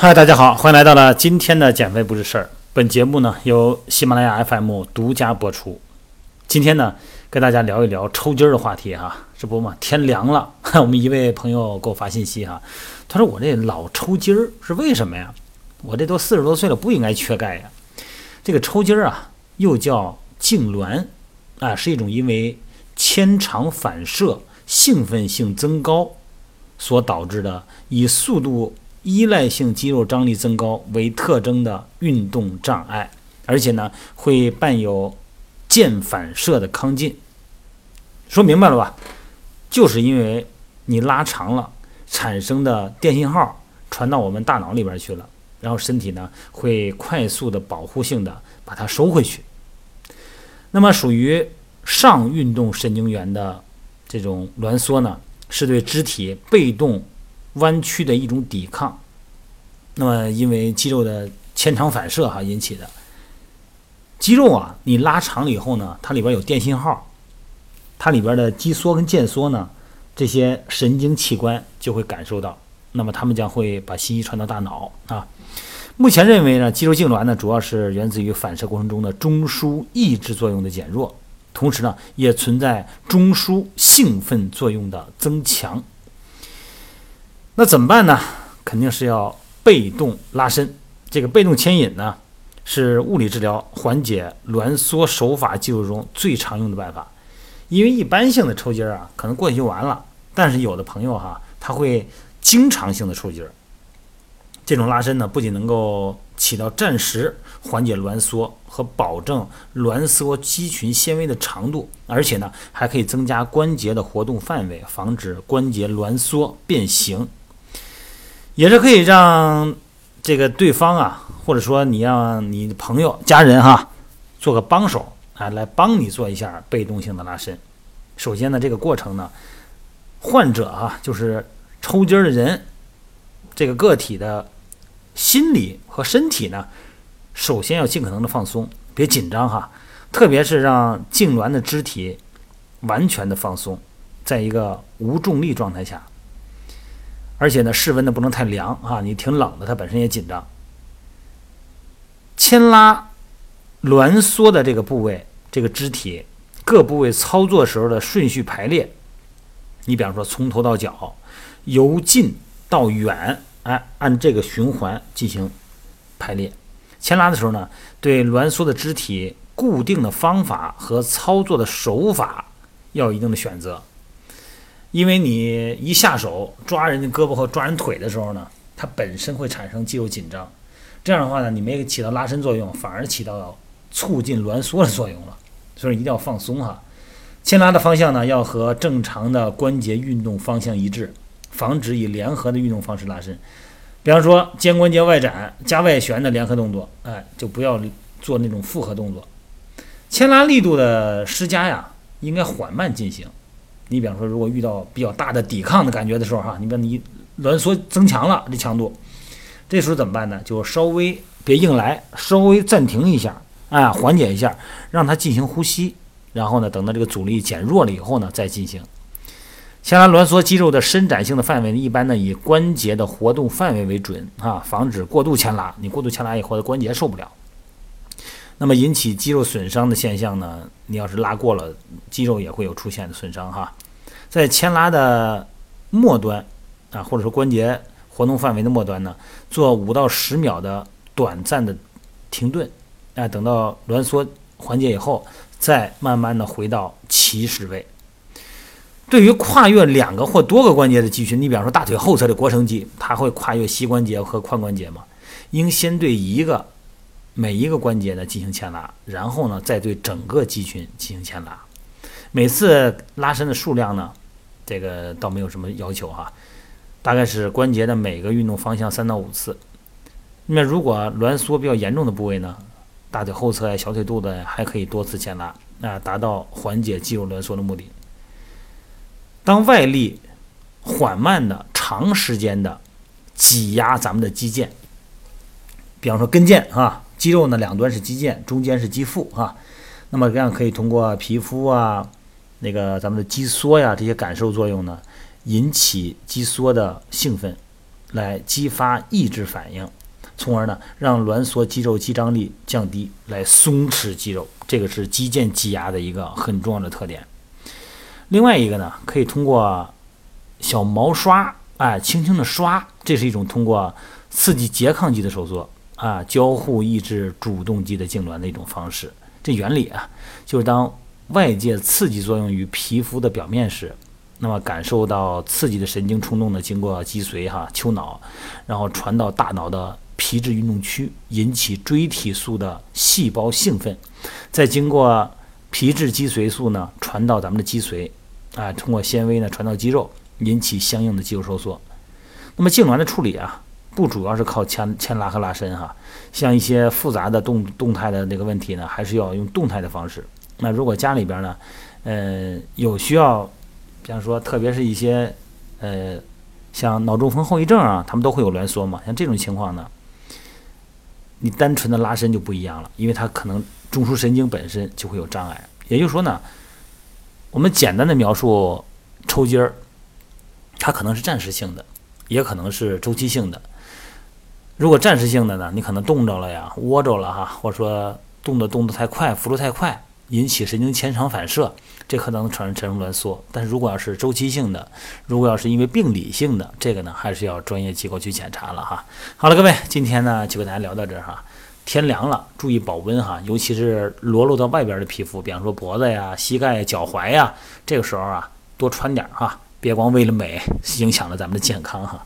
嗨，大家好，欢迎来到了今天的减肥不是事儿。本节目呢由喜马拉雅 FM 独家播出。今天呢跟大家聊一聊抽筋儿的话题哈，这不嘛天凉了，我们一位朋友给我发信息哈，他说我这老抽筋儿是为什么呀？我这都四十多岁了，不应该缺钙呀。这个抽筋儿啊，又叫痉挛啊，是一种因为牵肠反射兴奋性增高所导致的以速度。依赖性肌肉张力增高为特征的运动障碍，而且呢会伴有腱反射的亢进。说明白了吧？就是因为你拉长了，产生的电信号传到我们大脑里边去了，然后身体呢会快速的保护性的把它收回去。那么属于上运动神经元的这种挛缩呢，是对肢体被动。弯曲的一种抵抗，那么因为肌肉的牵肠反射哈引起的。肌肉啊，你拉长了以后呢，它里边有电信号，它里边的肌缩跟腱缩呢，这些神经器官就会感受到，那么它们将会把信息传到大脑啊。目前认为呢，肌肉痉挛呢，主要是源自于反射过程中的中枢抑制作用的减弱，同时呢，也存在中枢兴奋作用的增强。那怎么办呢？肯定是要被动拉伸。这个被动牵引呢，是物理治疗缓解挛缩手法技术中最常用的办法。因为一般性的抽筋儿啊，可能过去就完了。但是有的朋友哈，他会经常性的抽筋儿。这种拉伸呢，不仅能够起到暂时缓解挛缩和保证挛缩肌群纤维的长度，而且呢，还可以增加关节的活动范围，防止关节挛缩变形。也是可以让这个对方啊，或者说你让你朋友、家人哈，做个帮手啊，来帮你做一下被动性的拉伸。首先呢，这个过程呢，患者啊，就是抽筋儿的人，这个个体的心理和身体呢，首先要尽可能的放松，别紧张哈，特别是让痉挛的肢体完全的放松，在一个无重力状态下。而且呢，室温呢不能太凉啊，你挺冷的，它本身也紧张。牵拉挛缩的这个部位，这个肢体各部位操作时候的顺序排列，你比方说从头到脚，由近到远，哎，按这个循环进行排列。牵拉的时候呢，对挛缩的肢体固定的方法和操作的手法要有一定的选择。因为你一下手抓人家胳膊或抓人腿的时候呢，它本身会产生肌肉紧张，这样的话呢，你没起到拉伸作用，反而起到促进挛缩的作用了。所以一定要放松哈。牵拉的方向呢，要和正常的关节运动方向一致，防止以联合的运动方式拉伸。比方说肩关节外展加外旋的联合动作，哎，就不要做那种复合动作。牵拉力度的施加呀，应该缓慢进行。你比方说，如果遇到比较大的抵抗的感觉的时候，哈，你把你挛缩增强了这强度，这时候怎么办呢？就稍微别硬来，稍微暂停一下，哎，缓解一下，让它进行呼吸，然后呢，等到这个阻力减弱了以后呢，再进行。牵拉挛缩肌肉的伸展性的范围呢，一般呢以关节的活动范围为准啊，防止过度牵拉。你过度牵拉以后，的关节受不了。那么引起肌肉损伤的现象呢？你要是拉过了，肌肉也会有出现的损伤哈。在牵拉的末端啊，或者说关节活动范围的末端呢，做五到十秒的短暂的停顿，啊，等到挛缩缓解以后，再慢慢的回到起始位。对于跨越两个或多个关节的肌群，你比方说大腿后侧的腘绳肌，它会跨越膝关节和髋关节嘛，应先对一个。每一个关节呢进行牵拉，然后呢再对整个肌群进行牵拉。每次拉伸的数量呢，这个倒没有什么要求哈，大概是关节的每个运动方向三到五次。那如果挛缩比较严重的部位呢，大腿后侧呀、小腿肚子还可以多次牵拉，那，达到缓解肌肉挛缩的目的。当外力缓慢的、长时间的挤压咱们的肌腱，比方说跟腱啊。肌肉呢，两端是肌腱，中间是肌腹啊。那么这样可以通过皮肤啊，那个咱们的肌缩呀这些感受作用呢，引起肌缩的兴奋，来激发抑制反应，从而呢让挛缩肌肉肌张力降低，来松弛肌肉。这个是肌腱挤压的一个很重要的特点。另外一个呢，可以通过小毛刷，哎，轻轻的刷，这是一种通过刺激拮抗肌的收缩啊，交互抑制主动肌的痉挛的一种方式。这原理啊，就是当外界刺激作用于皮肤的表面时，那么感受到刺激的神经冲动呢，经过脊髓哈丘脑，然后传到大脑的皮质运动区，引起锥体素的细胞兴奋，再经过皮质脊髓素呢传到咱们的脊髓。啊，通过纤维呢传到肌肉，引起相应的肌肉收缩。那么痉挛的处理啊，不主要是靠牵牵拉和拉伸哈，像一些复杂的动动态的那个问题呢，还是要用动态的方式。那如果家里边呢，呃，有需要，比方说，特别是一些呃，像脑中风后遗症啊，他们都会有挛缩嘛。像这种情况呢，你单纯的拉伸就不一样了，因为它可能中枢神经本身就会有障碍。也就是说呢。我们简单的描述抽筋儿，它可能是暂时性的，也可能是周期性的。如果暂时性的呢，你可能冻着了呀，窝着了哈，或者说动的动得太快，幅度太快，引起神经前场反射，这可能产生产生挛缩。但是如果要是周期性的，如果要是因为病理性的，这个呢，还是要专业机构去检查了哈。好了，各位，今天呢就跟大家聊到这儿哈。天凉了，注意保温哈，尤其是裸露到外边的皮肤，比方说脖子呀、膝盖、脚踝呀，这个时候啊，多穿点哈，别光为了美，影响了咱们的健康哈。